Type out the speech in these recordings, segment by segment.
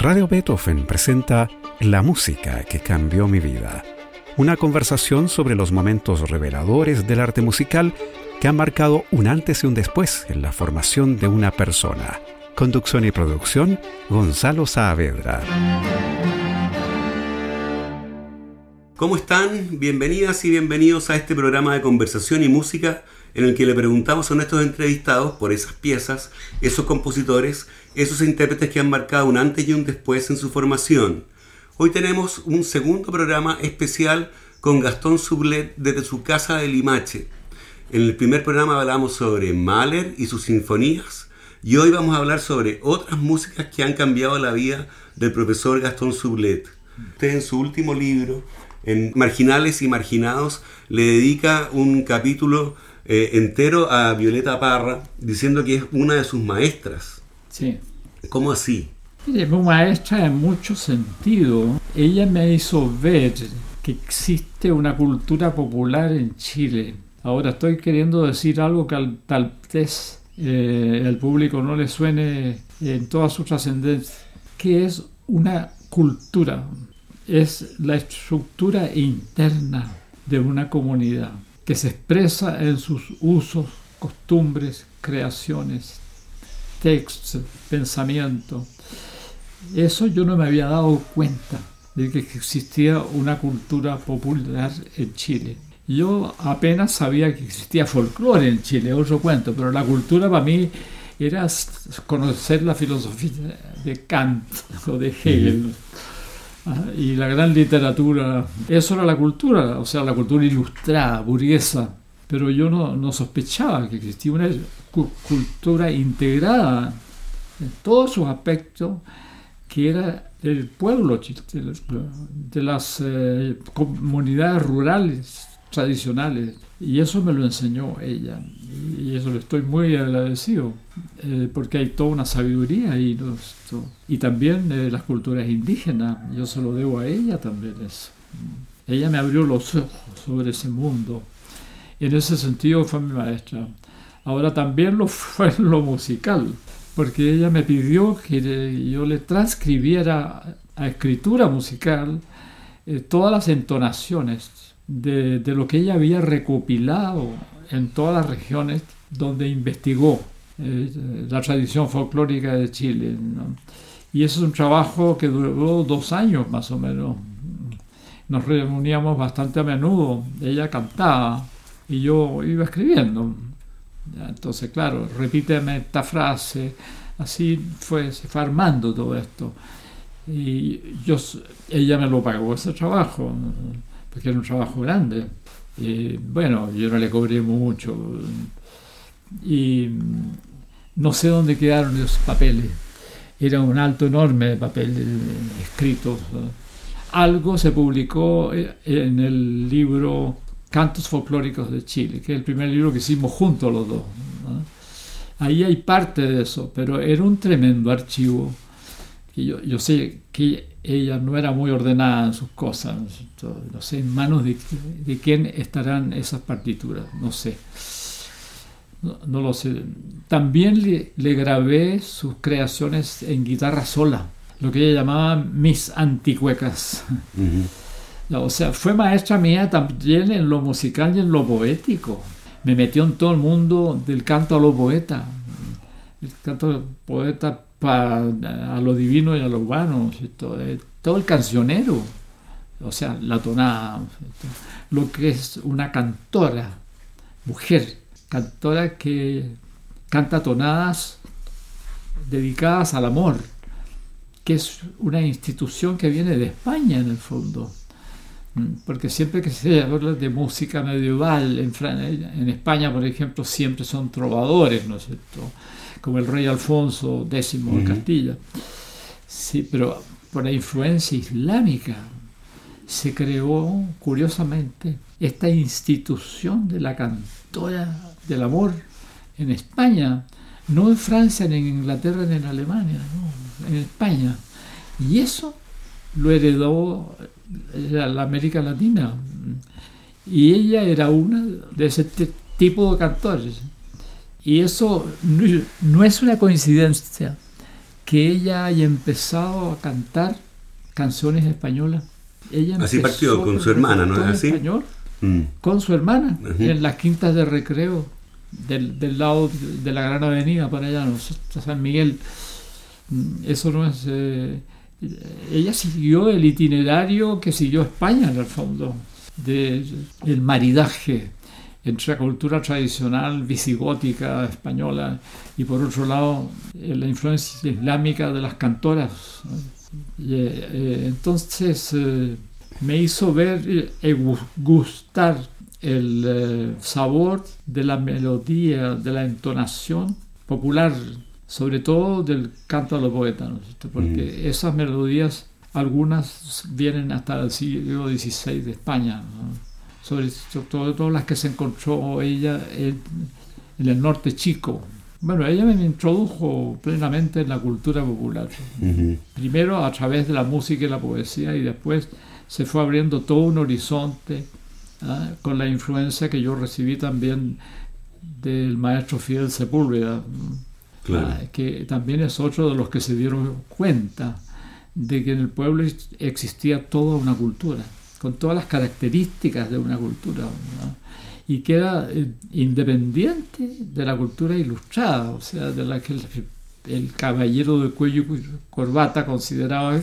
Radio Beethoven presenta La música que cambió mi vida. Una conversación sobre los momentos reveladores del arte musical que han marcado un antes y un después en la formación de una persona. Conducción y producción, Gonzalo Saavedra. ¿Cómo están? Bienvenidas y bienvenidos a este programa de conversación y música en el que le preguntamos a nuestros entrevistados por esas piezas, esos compositores, esos intérpretes que han marcado un antes y un después en su formación. Hoy tenemos un segundo programa especial con Gastón Sublet desde su casa de Limache. En el primer programa hablamos sobre Mahler y sus sinfonías y hoy vamos a hablar sobre otras músicas que han cambiado la vida del profesor Gastón Sublet. Usted en su último libro, en Marginales y Marginados, le dedica un capítulo eh, entero a Violeta Parra, diciendo que es una de sus maestras. Sí. ¿Cómo así? Es muy maestra en muchos sentidos. Ella me hizo ver que existe una cultura popular en Chile. Ahora estoy queriendo decir algo que tal vez eh, el público no le suene en toda su trascendencia, que es una cultura, es la estructura interna de una comunidad que se expresa en sus usos, costumbres, creaciones, textos, pensamiento. Eso yo no me había dado cuenta de que existía una cultura popular en Chile. Yo apenas sabía que existía folclore en Chile, otro cuento, pero la cultura para mí era conocer la filosofía de Kant o de Hegel y la gran literatura. Eso era la cultura, o sea, la cultura ilustrada, burguesa. Pero yo no, no sospechaba que existía una cultura integrada en todos sus aspectos que era del pueblo, de las eh, comunidades rurales tradicionales. Y eso me lo enseñó ella. Y eso le estoy muy agradecido, eh, porque hay toda una sabiduría ahí. Y también eh, las culturas indígenas, yo se lo debo a ella también eso. Ella me abrió los ojos sobre ese mundo. Y en ese sentido fue mi maestra. Ahora también lo fue en lo musical, porque ella me pidió que yo le transcribiera a escritura musical eh, todas las entonaciones de, lo que ella había recopilado en todas las regiones donde investigó eh, la tradición folclórica de Chile. Y eso es un trabajo que duró dos años más o menos. Nos reuníamos bastante a menudo. Ella cantaba y yo iba escribiendo. Entonces, claro, repíteme esta frase. Así fue, se fue armando todo esto. Y yo, ella me lo pagó ese trabajo porque era un trabajo grande. Bueno, yo no le cobré mucho. Y no sé dónde quedaron esos papeles. Era un alto enorme de papeles escritos. Algo se publicó en el libro Cantos Folclóricos de Chile, que es el primer libro que hicimos juntos los dos. Ahí hay parte de eso, pero era un tremendo archivo. Que yo, yo sé que ella no era muy ordenada en sus cosas. No sé en manos de, quién estarán esas partituras, no sé. No, lo sé. También le, grabé sus creaciones en guitarra sola, lo que ella llamaba mis anticuecas. O sea, fue maestra mía también en lo musical y en lo poético. Me metió en todo el mundo del canto a lo poeta. El canto poeta para, a lo divino y a lo humano, eh, todo el cancionero, o sea, la tonada, lo que es una cantora, mujer, cantora que canta tonadas dedicadas al amor, que es una institución que viene de España en el fondo. Porque siempre que se habla de música medieval, en, en España, por ejemplo, siempre son trovadores, ¿no es cierto? como el rey Alfonso X de Castilla. Sí, pero por la influencia islámica se creó, curiosamente, esta institución de la cantora del amor en España, no en Francia, ni en Inglaterra, ni en Alemania, no, en España. Y eso lo heredó la América Latina. Y ella era una de ese tipo de cantores. Y eso no es una coincidencia que ella haya empezado a cantar canciones españolas. Ella Así partió con su hermana, ¿no es así? español Mm. con su hermana en las quintas de recreo del, del lado de la Gran Avenida para allá, no San Miguel. Mm, Eso no es. eh, ella siguió el itinerario que siguió España en el fondo, de, el maridaje entre la cultura tradicional visigótica española y por otro lado eh, la influencia islámica de las cantoras. eh, eh, entonces me hizo ver y y gu- gustar el sabor de la melodía, de la entonación popular, sobre todo del canto a los ¿no cierto? porque esas melodías, algunas vienen hasta el siglo XVI de España, ¿no? sobre todo, todo las que se encontró ella en, en el norte chico. Bueno, ella me introdujo plenamente en la cultura popular Ujú. primero a través de la música y la poesía y después se fue abriendo todo un horizonte ¿ah? con la influencia que yo recibí también del maestro Fidel Sepúlveda, Claro. ah, que también es otro de los que se dieron cuenta de que en el pueblo existía toda una cultura, con todas las características de una cultura, ¿no? y que era eh, independiente de la cultura ilustrada, o sea, de la que el, caballero de cuello y corbata consideraba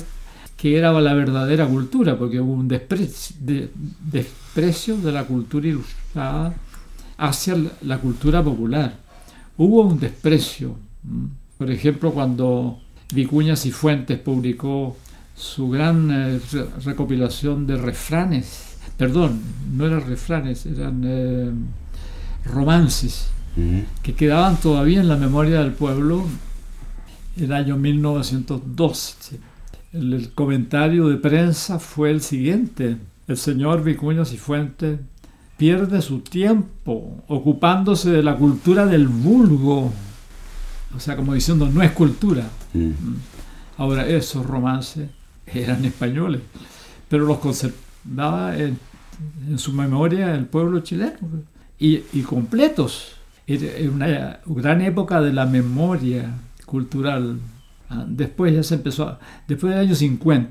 que era la verdadera cultura, porque hubo un desprecio de, desprecio de la cultura ilustrada hacia la cultura popular. Hubo un desprecio. Por ejemplo, cuando Vicuña Cifuentes publicó su gran eh, re- recopilación de refranes, perdón, no eran refranes, eran eh, romances que quedaban todavía en la memoria del pueblo el año 1912. El, el comentario de prensa fue el siguiente. El señor Vicuña Cifuentes pierde su tiempo ocupándose de la cultura del vulgo. O sea, como diciendo, no es cultura. Mm. Ahora, esos romances eran españoles, pero los conservaba en, en su memoria el pueblo chileno y, y completos. Era era una gran época de la memoria cultural. Ah, Después ya se empezó, a- después del año 50,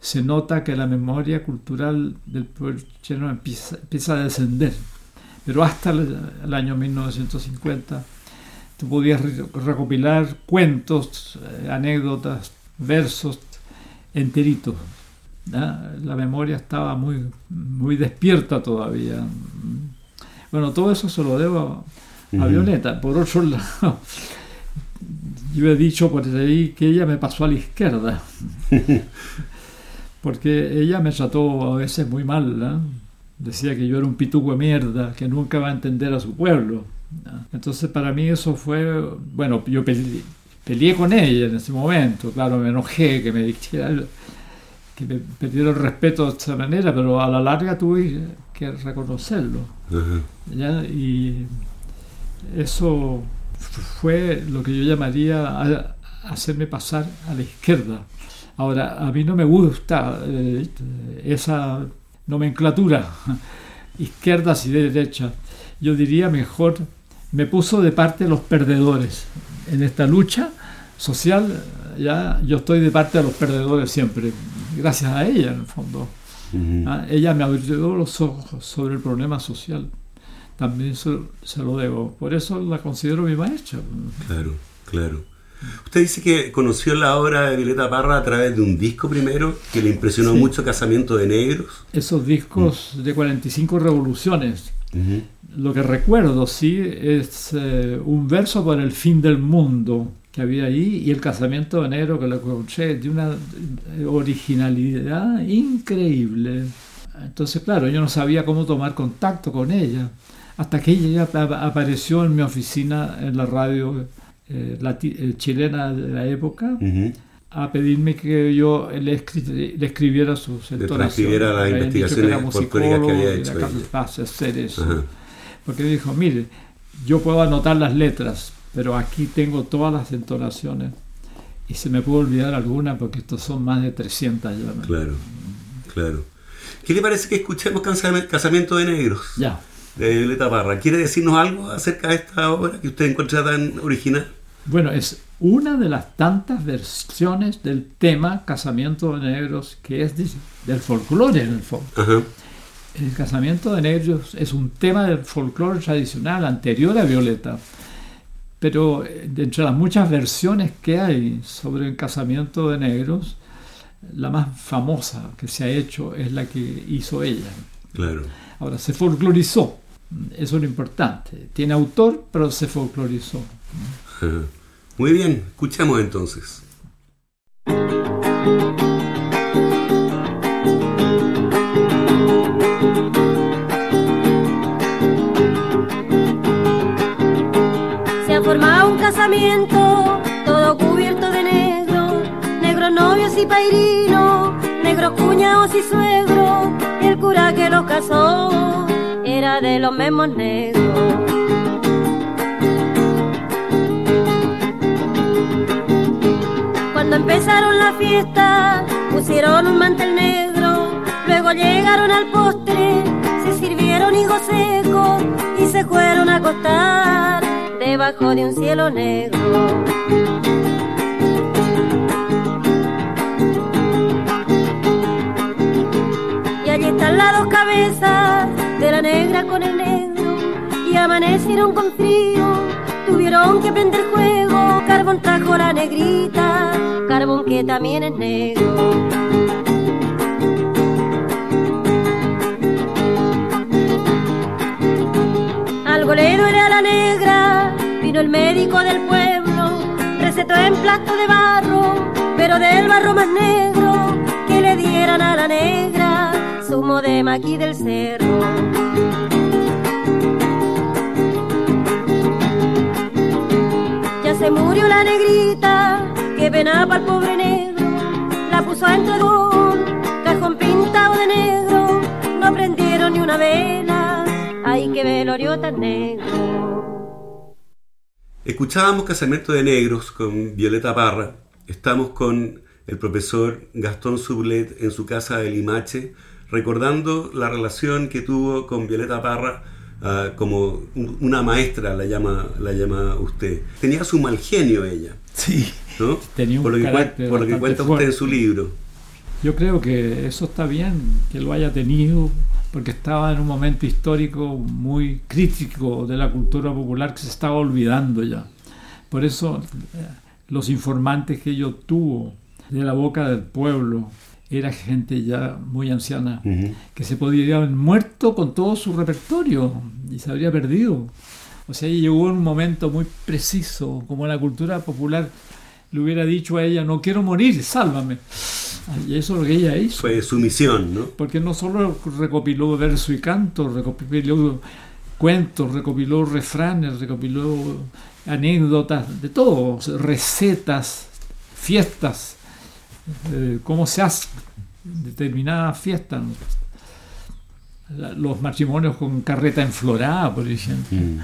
se nota que la memoria cultural del pueblo chileno empieza, empieza a descender. Pero hasta el, el año 1950 tú podías re- recopilar cuentos, eh, anécdotas, versos enteritos. ¿ya? La memoria estaba muy, muy despierta todavía. Bueno, todo eso se lo debo a. Violeta. Por otro lado, yo he dicho por ahí que ella me pasó a la izquierda. Porque ella me trató a veces muy mal. ¿no? Decía que yo era un pituco de mierda, que nunca va a entender a su pueblo. ¿No? Entonces para mí eso fue, bueno, yo peleé, peleé con ella en ese momento, claro, me enojé que me dijera, que me perdiera el respeto de esa manera, pero a la larga tuve que reconocerlo. ¿ya? Y eso fue lo que yo llamaría hacerme pasar a la izquierda. Ahora, a mí no me gusta eh, esa nomenclatura, izquierdas y derechas. Yo diría mejor, me puso de parte de los perdedores. En esta lucha social, ya yo estoy de parte de los perdedores siempre, gracias a ella en el fondo. Ah, ella me abrió los ojos sobre el problema social. También se, se lo debo. Por eso la considero mi maestra. Claro, claro. Usted dice que conoció la obra de Violeta Parra a través de un disco primero que le impresionó Sí. mucho Casamiento de Negros. Esos discos de 45 revoluciones. Lo que recuerdo, sí, es eh, un verso por el fin del mundo que había ahí y el casamiento de negro que lo encontré de una eh, originalidad increíble. Entonces, claro, yo no sabía cómo tomar contacto con ella. Hasta que ella ap- apareció en mi oficina en la radio eh, eh, chilena de la época a pedirme que yo le, escri- le escribiera sus Le entonaciones. transcribiera las que era investigaciones que había hecho era ella. capaz de hacer eso. Ajá. Porque dijo, mire, yo puedo anotar las letras, pero aquí tengo todas las entonaciones y se me puede olvidar alguna porque estos son más de 300 ya. Claro, claro. ¿Qué le parece que escuchemos Casam- Casamiento de Negros Ya. de Violeta Parra? ¿Quiere decirnos algo acerca de esta obra que usted encuentra tan original? Bueno, es una de las tantas versiones del tema Casamiento de Negros que es del folclore en el fondo. El casamiento de negros es un tema del folclore tradicional anterior a Violeta, pero eh, entre las muchas versiones que hay sobre el casamiento de negros, la más famosa que se ha hecho es la que hizo ella. Claro. Ahora, se folclorizó, eso es lo importante. Tiene autor, pero se folclorizó. Muy bien, escuchamos entonces. Todo cubierto de negro, negros novios y pairinos, negros cuñados y suegros, el cura que los casó era de los mismos negros. Cuando empezaron la fiesta, pusieron un mantel negro, luego llegaron al postre, se sirvieron higos secos y se fueron a acostar debajo de un cielo negro. Y allí están las dos cabezas de la negra con el negro y amanecieron con frío, tuvieron que prender fuego, carbón trajo la negrita carbón que también es negro. Algo le era la negra, vino el médico del pueblo, recetó en plato de barro, pero del barro más negro, que le dieran a la negra, zumo de maqui del cerro. Ya se murió la negrita, que penaba al pobre negro, la puso entre un cajón pintado de negro, no prendieron ni una vela, ay que velorio tan negro. Escuchábamos Casamiento de Negros con Violeta Parra, estamos con el profesor Gastón Sublet en su casa de Limache, recordando la relación que tuvo con Violeta Parra uh, como una maestra, la llama, la llama usted. Tenía su mal genio ella. Sí. ¿no? Tenía un por lo que, por lo que cuenta usted en su libro. Yo creo que eso está bien, que lo haya tenido, porque estaba en un momento histórico muy crítico de la cultura popular que se estaba olvidando ya. Por eso eh, los informantes que yo tuvo de la boca del pueblo era gente ya muy anciana, Ujú. que se podría haber muerto con todo su repertorio y se habría perdido. O sea, ella llegó en un momento muy preciso, como la cultura popular le hubiera dicho a ella, no quiero morir, sálvame. Y eso es lo que ella hizo. Fue su misión, ¿no? Porque no solo recopiló verso y canto, recopiló cuentos, recopiló refranes, recopiló anécdotas, de todo, recetas, fiestas, eh, cómo se hace determinadas fiestas. Los matrimonios con carreta enflorada, por ejemplo. Mm.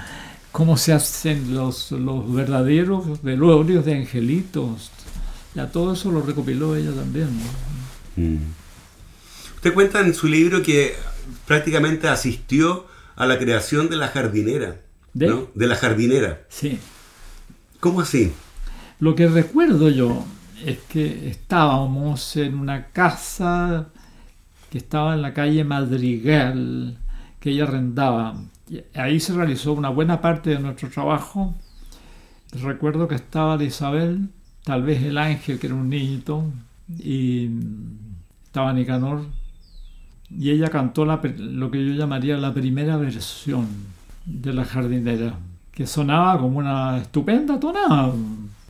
Cómo se hacen los, los verdaderos velorios de angelitos. Ya todo eso lo recopiló ella también. ¿no? Mm. Usted cuenta en su libro que prácticamente asistió a la creación de la jardinera. ¿De? ¿no? De la jardinera. Sí. ¿Cómo así? Lo que recuerdo yo es que estábamos en una casa que estaba en la calle Madrigal, que ella arrendaba. Y Ahí se realizó una buena parte de nuestro trabajo. Recuerdo que estaba la Isabel, tal vez el ángel, que era un niñito, y estaba Nicanor. Y ella cantó lo que yo llamaría la primera versión de la jardinera, que sonaba como una estupenda tonada,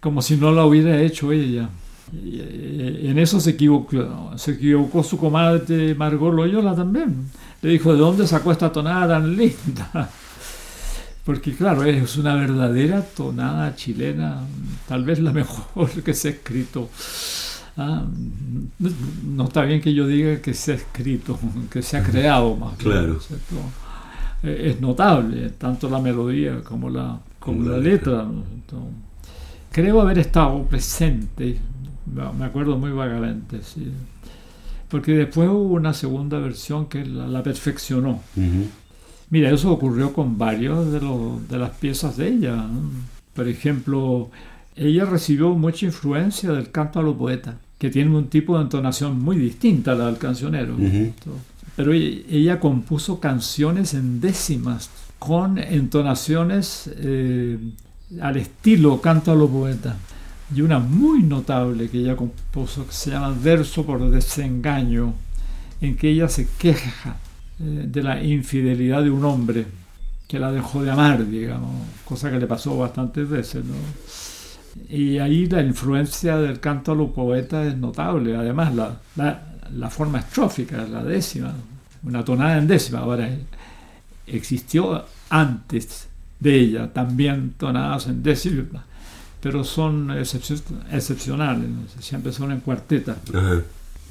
como si no la hubiera hecho ella. Eh, en eso se equivocó, se equivocó su comadre Margot Loyola también. Le dijo, ¿de dónde sacó esta tonada tan linda? Porque claro, es una verdadera tonada chilena, tal vez la mejor que se ha escrito. Ah, no- no está bien que yo diga que se ha escrito, que se ha creado más. bien, Claro. ¿cierto? Eh, Es notable, tanto la melodía como la, como la letra. Entonces, creo haber estado presente, me acuerdo muy vagamente, sí. Porque después hubo una segunda versión que la, la perfeccionó. Ujú. Mira, eso ocurrió con varios de, las piezas de ella. Por ejemplo, ella recibió mucha influencia del canto a los poetas, que tiene un tipo de entonación muy distinta a la del cancionero. Pero ella, compuso canciones en décimas, con entonaciones eh, al estilo canto a los poetas. Y una muy notable que ella compuso, que se llama Verso por desengaño, en que ella se queja de la infidelidad de un hombre que la dejó de amar, digamos, cosa que le pasó bastantes veces, ¿no? Y ahí la influencia del canto a los poetas es notable, además la, la, forma estrófica, la décima, una tonada en décima, ahora existió antes de ella también tonadas en décima, pero son excepcionales, siempre son en cuarteta.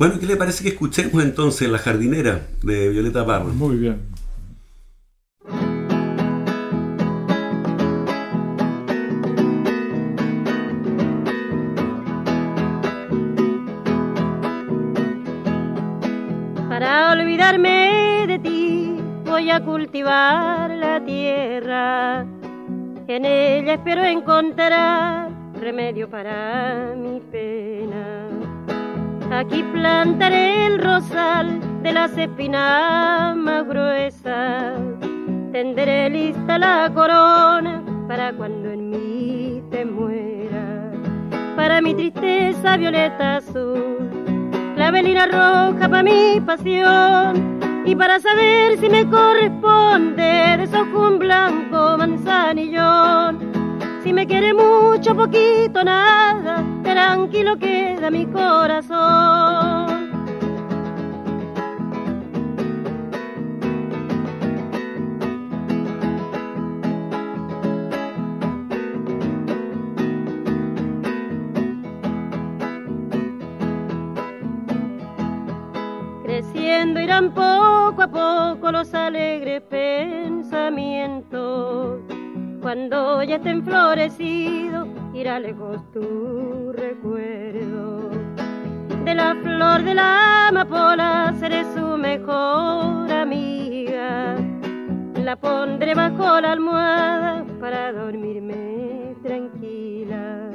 Bueno, ¿qué le parece que escuchemos entonces La jardinera de Violeta Parra? Muy bien. Para olvidarme de ti voy a cultivar la tierra. En ella espero encontrar remedio para mi pena Aquí plantaré el rosal de las espinas más gruesas. Tendré lista la corona para cuando en mí te muera. Para mi tristeza violeta azul, clavelina roja para mi pasión. Y para saber si me corresponde, desojo un blanco manzanillón si me quiere mucho, poquito, nada, tranquilo queda mi corazón. Creciendo irán poco a poco los alegres pensamientos cuando ya esté florecido, irá lejos tu recuerdo. De la flor de la amapola seré su mejor amiga. La pondré bajo la almohada para dormirme tranquila.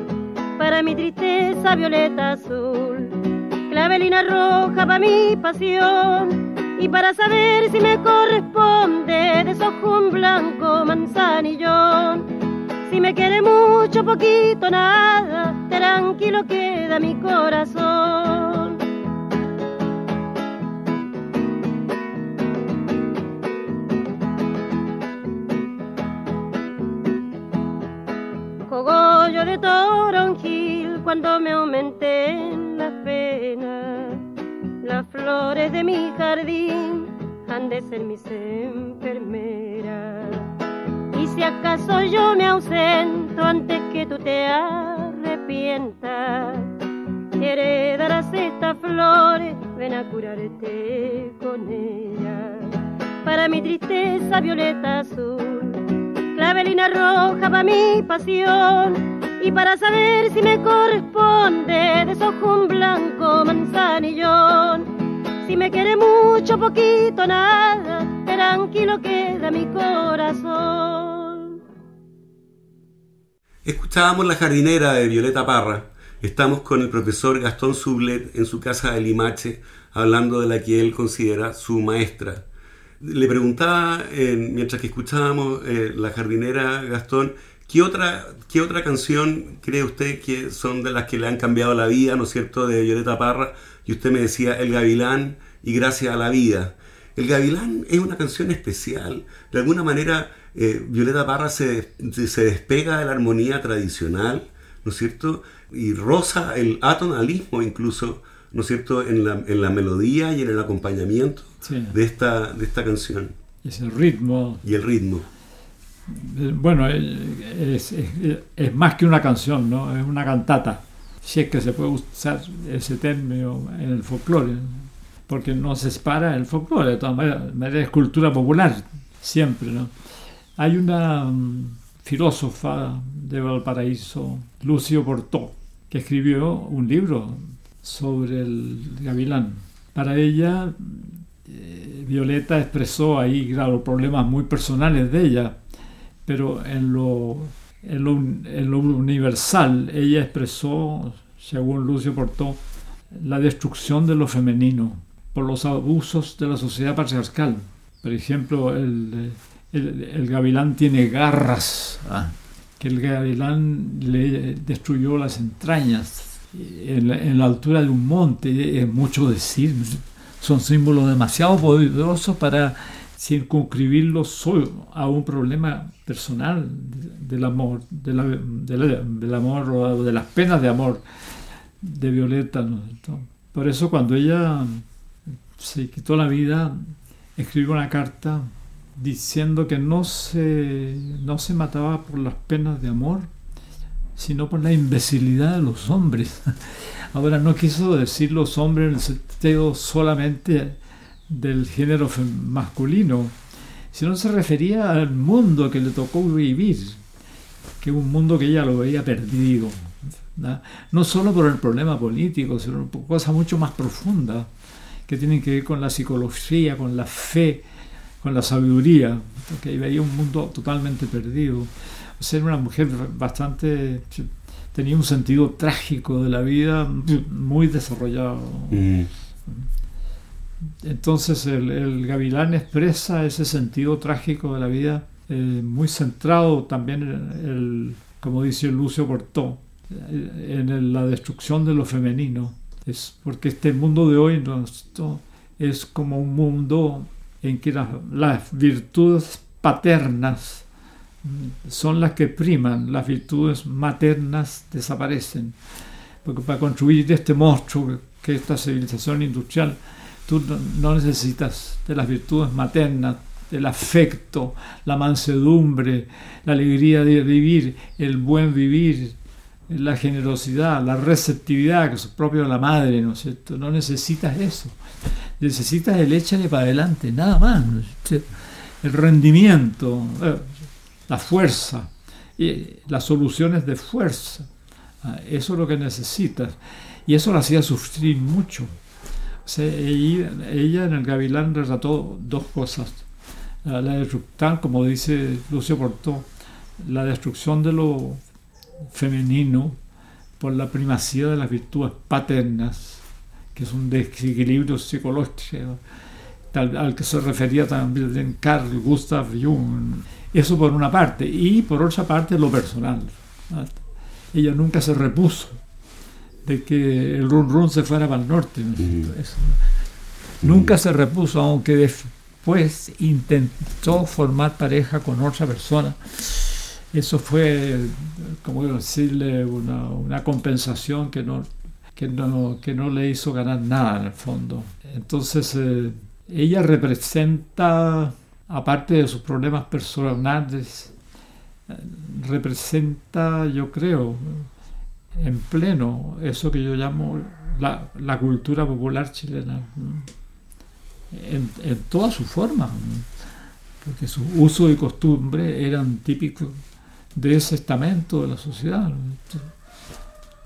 Para mi tristeza violeta azul, clavelina roja para mi pasión y para saber si me corresponde desojo un blanco manzanillón. Si me quiere mucho, poquito, nada, tranquilo queda mi corazón. Cogollo de toronjil cuando me penas flores de mi jardín han de ser mis enfermeras. Y si acaso yo me ausento antes que tú te arrepientas, heredarás estas flores, ven a curarte con ellas. Para mi tristeza violeta azul, clavelina roja para mi pasión y para saber si me corresponde desojo un blanco manzanillón. Si me quiere mucho, poquito, nada, tranquilo queda mi corazón. Escuchábamos La jardinera de Violeta Parra. Estamos con el profesor Gastón Sublet en su casa de Limache, hablando de la que él considera su maestra. Le preguntaba, eh, mientras que escuchábamos eh, La jardinera Gastón, ¿Qué otra, ¿Qué otra canción cree usted que son de las que le han cambiado la vida, ¿no es cierto?, de Violeta Parra. Y usted me decía El Gavilán y Gracias a la Vida. El Gavilán es una canción especial. De alguna manera, eh, Violeta Parra se, se, despega de la armonía tradicional, ¿no es cierto? Y roza el atonalismo incluso, ¿no es cierto?, en la, en la melodía y en el acompañamiento de, esta, de esta canción. Es el ritmo. Y el ritmo. Bueno, es, más que una canción, ¿no? Es una cantata. Si es que se puede usar ese término en el folclore, porque no se separa el folclore, de todas maneras, es cultura popular, siempre, ¿no? Hay una mm, filósofa de Valparaíso, Lucio Portó, que escribió un libro sobre el gavilán. Para ella, eh, Violeta expresó ahí, claro, problemas muy personales de ella, pero en lo en lo, en lo universal, ella expresó, según Lucio Portó, la destrucción de lo femenino por los abusos de la sociedad patriarcal. Por ejemplo, el, el, gavilán tiene garras, ah. que el gavilán le destruyó las entrañas en la, en la altura de un monte, es mucho decir, son símbolos demasiado poderosos para circunscribirlos a un problema personal del amor, de la, del amor o de las penas de amor de Violeta. Por eso cuando ella se quitó la vida, escribió una carta diciendo que no se, no se mataba por las penas de amor, sino por la imbecilidad de los hombres. Ahora no quiso decir los hombres en el sentido solamente del género masculino, sino se refería al mundo que le tocó vivir, que un mundo que ella lo veía perdido. ¿no? solo por el problema político, sino por cosas mucho más profundas que tienen que ver con la psicología, con la fe, con la sabiduría, porque veía un mundo totalmente perdido. O sea, era una mujer bastante... tenía un sentido trágico de la vida muy desarrollado. Mm. Entonces el, gavilán expresa ese sentido trágico de la vida, eh, muy centrado también, en el, como dice Lucio Portó, en la destrucción de lo femenino. Es porque este mundo de hoy es como un mundo en que las virtudes paternas son las que priman, las virtudes maternas desaparecen. Porque para construir este monstruo que es esta civilización industrial, tú no necesitas de las virtudes maternas, del afecto, la mansedumbre, la alegría de vivir, el buen vivir, la generosidad, la receptividad, que es propio de la madre, ¿no es cierto? No necesitas eso. Necesitas el échale para adelante, nada más. El rendimiento, eh, la fuerza, las soluciones de fuerza. Ah, eso es lo que necesitas. Y eso la hacía sufrir mucho. Ella, en el Gavilán retrató dos cosas. La, destrucción, como dice Lucio Portó, la destrucción de lo femenino por la primacía de las virtudes paternas, que es un desequilibrio psicológico al que se refería también Carl Gustav Jung. Eso por una parte. Y por otra parte lo personal. Ella nunca se repuso de que el run run se fuera para el norte. Nunca se repuso, aunque después intentó formar pareja con otra persona. Eso fue, como decirle, una, compensación que no, que, no, que no le hizo ganar nada en el fondo. Entonces, eh, ella representa, aparte de sus problemas personales, eh, representa, yo creo, en pleno eso que yo llamo la, la cultura popular chilena, en, en toda su forma, porque sus usos y costumbres eran típicos de ese estamento de la sociedad.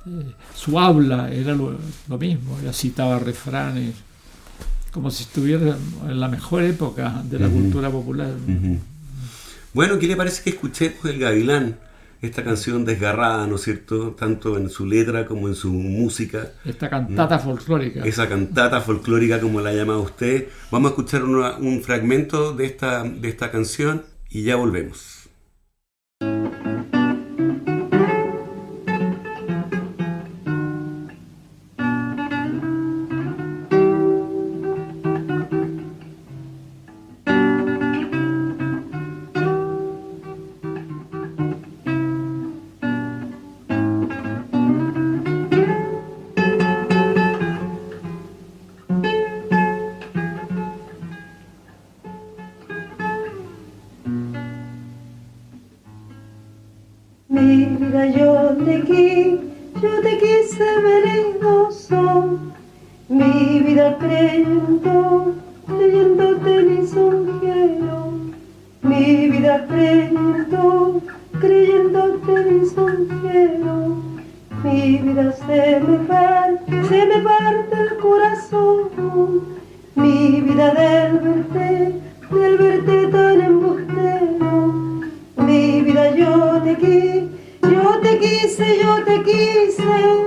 Eh, su habla era lo, mismo, ella citaba refranes, como si estuviera en la mejor época de la cultura popular. Bueno, ¿qué le parece que escuchemos El Gavilán? Esta canción desgarrada, ¿no es cierto? Tanto en su letra como en su música. Esta cantata folclórica. Esa cantata folclórica, como la llama usted. Vamos a escuchar un fragmento de esta, de esta canción y ya volvemos. yo te quise.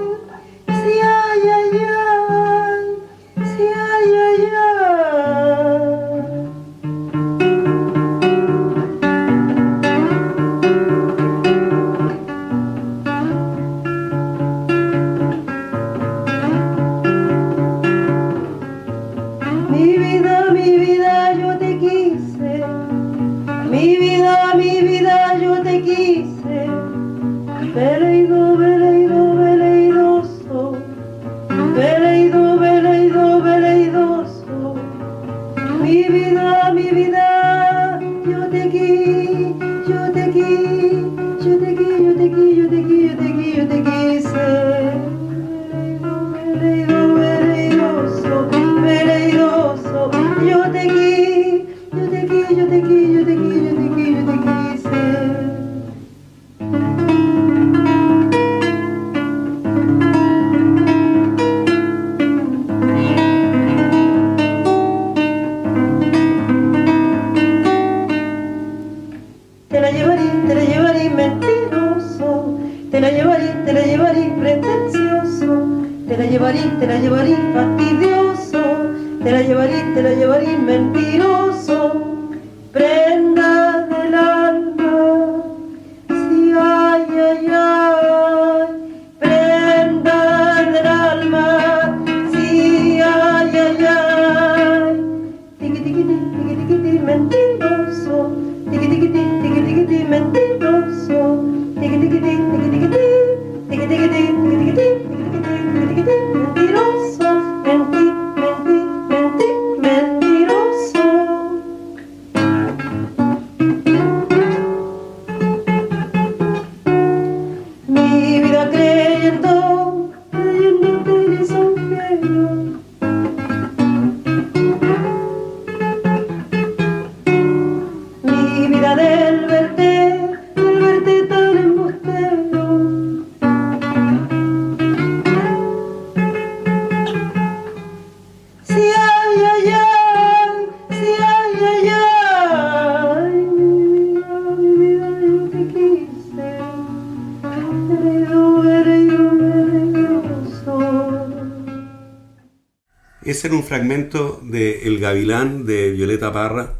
Ese era un fragmento de El Gavilán de Violeta Parra.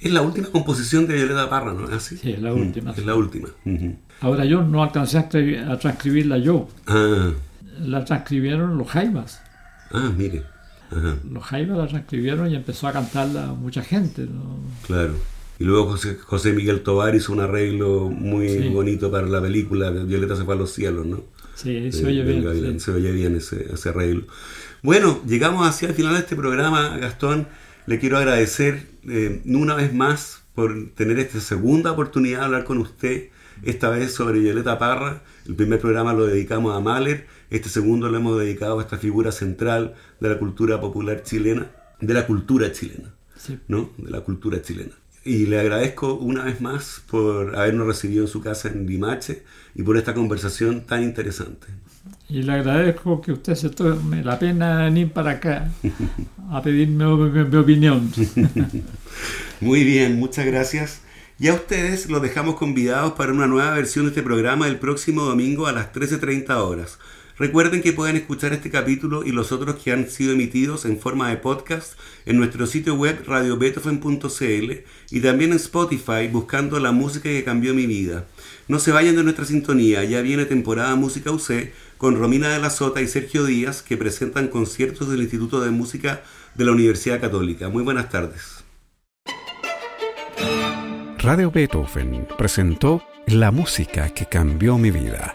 Es la última composición de Violeta Parra, ¿no así? Sí, es la última. Es la última. Ahora yo no alcancé a, transcribirla yo. Ah. La transcribieron los Jaivas. Ah, mire. Los Jaivas la transcribieron y empezó a cantarla mucha gente. Claro. Y luego José, Miguel Tovar hizo un arreglo muy bonito para la película Violeta se fue a los cielos, ¿no? Sí, se oye bien. Se oye bien ese, ese arreglo. Bueno, llegamos hacia el final de este programa, Gastón. Le quiero agradecer eh, una vez más por tener esta segunda oportunidad de hablar con usted, esta vez sobre Violeta Parra. El primer programa lo dedicamos a Mahler, este segundo lo hemos dedicado a esta figura central de la cultura popular chilena, de la cultura chilena, ¿no? De la cultura chilena. Y le agradezco una vez más por habernos recibido en su casa en Limache y por esta conversación tan interesante. Y le agradezco que usted se tome la pena de venir para acá a pedirme mi, opinión. Muy bien, muchas gracias. Y a ustedes los dejamos convidados para una nueva versión de este programa el próximo domingo a las 13.30 horas. Recuerden que pueden escuchar este capítulo y los otros que han sido emitidos en forma de podcast en nuestro sitio web radiobeethoven.cl y también en Spotify buscando la música que cambió mi vida. No se vayan de nuestra sintonía, ya viene temporada Música UC con Romina de la Sota y Sergio Díaz que presentan conciertos del Instituto de Música de la Universidad Católica. Muy buenas tardes. Radio Beethoven presentó La música que cambió mi vida